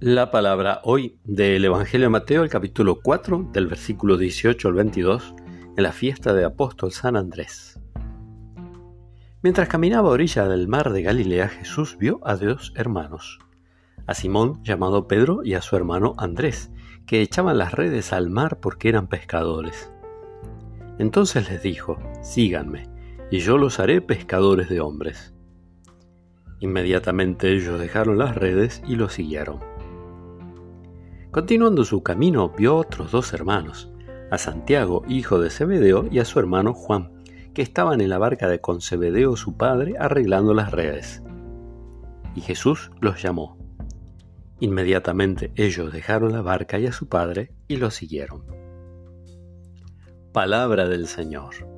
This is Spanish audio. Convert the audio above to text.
La palabra hoy del Evangelio de Mateo, el capítulo 4, del versículo 18 al 22, en la fiesta de apóstol San Andrés. Mientras caminaba a orilla del mar de Galilea, Jesús vio a dos hermanos, a Simón llamado Pedro y a su hermano Andrés, que echaban las redes al mar porque eran pescadores. Entonces les dijo, síganme, y yo los haré pescadores de hombres. Inmediatamente ellos dejaron las redes y lo siguieron. Continuando su camino, vio otros dos hermanos, a Santiago, hijo de Zebedeo, y a su hermano Juan, que estaban en la barca de con Zebedeo su padre arreglando las redes. Y Jesús los llamó. Inmediatamente ellos dejaron la barca y a su padre y lo siguieron. Palabra del Señor.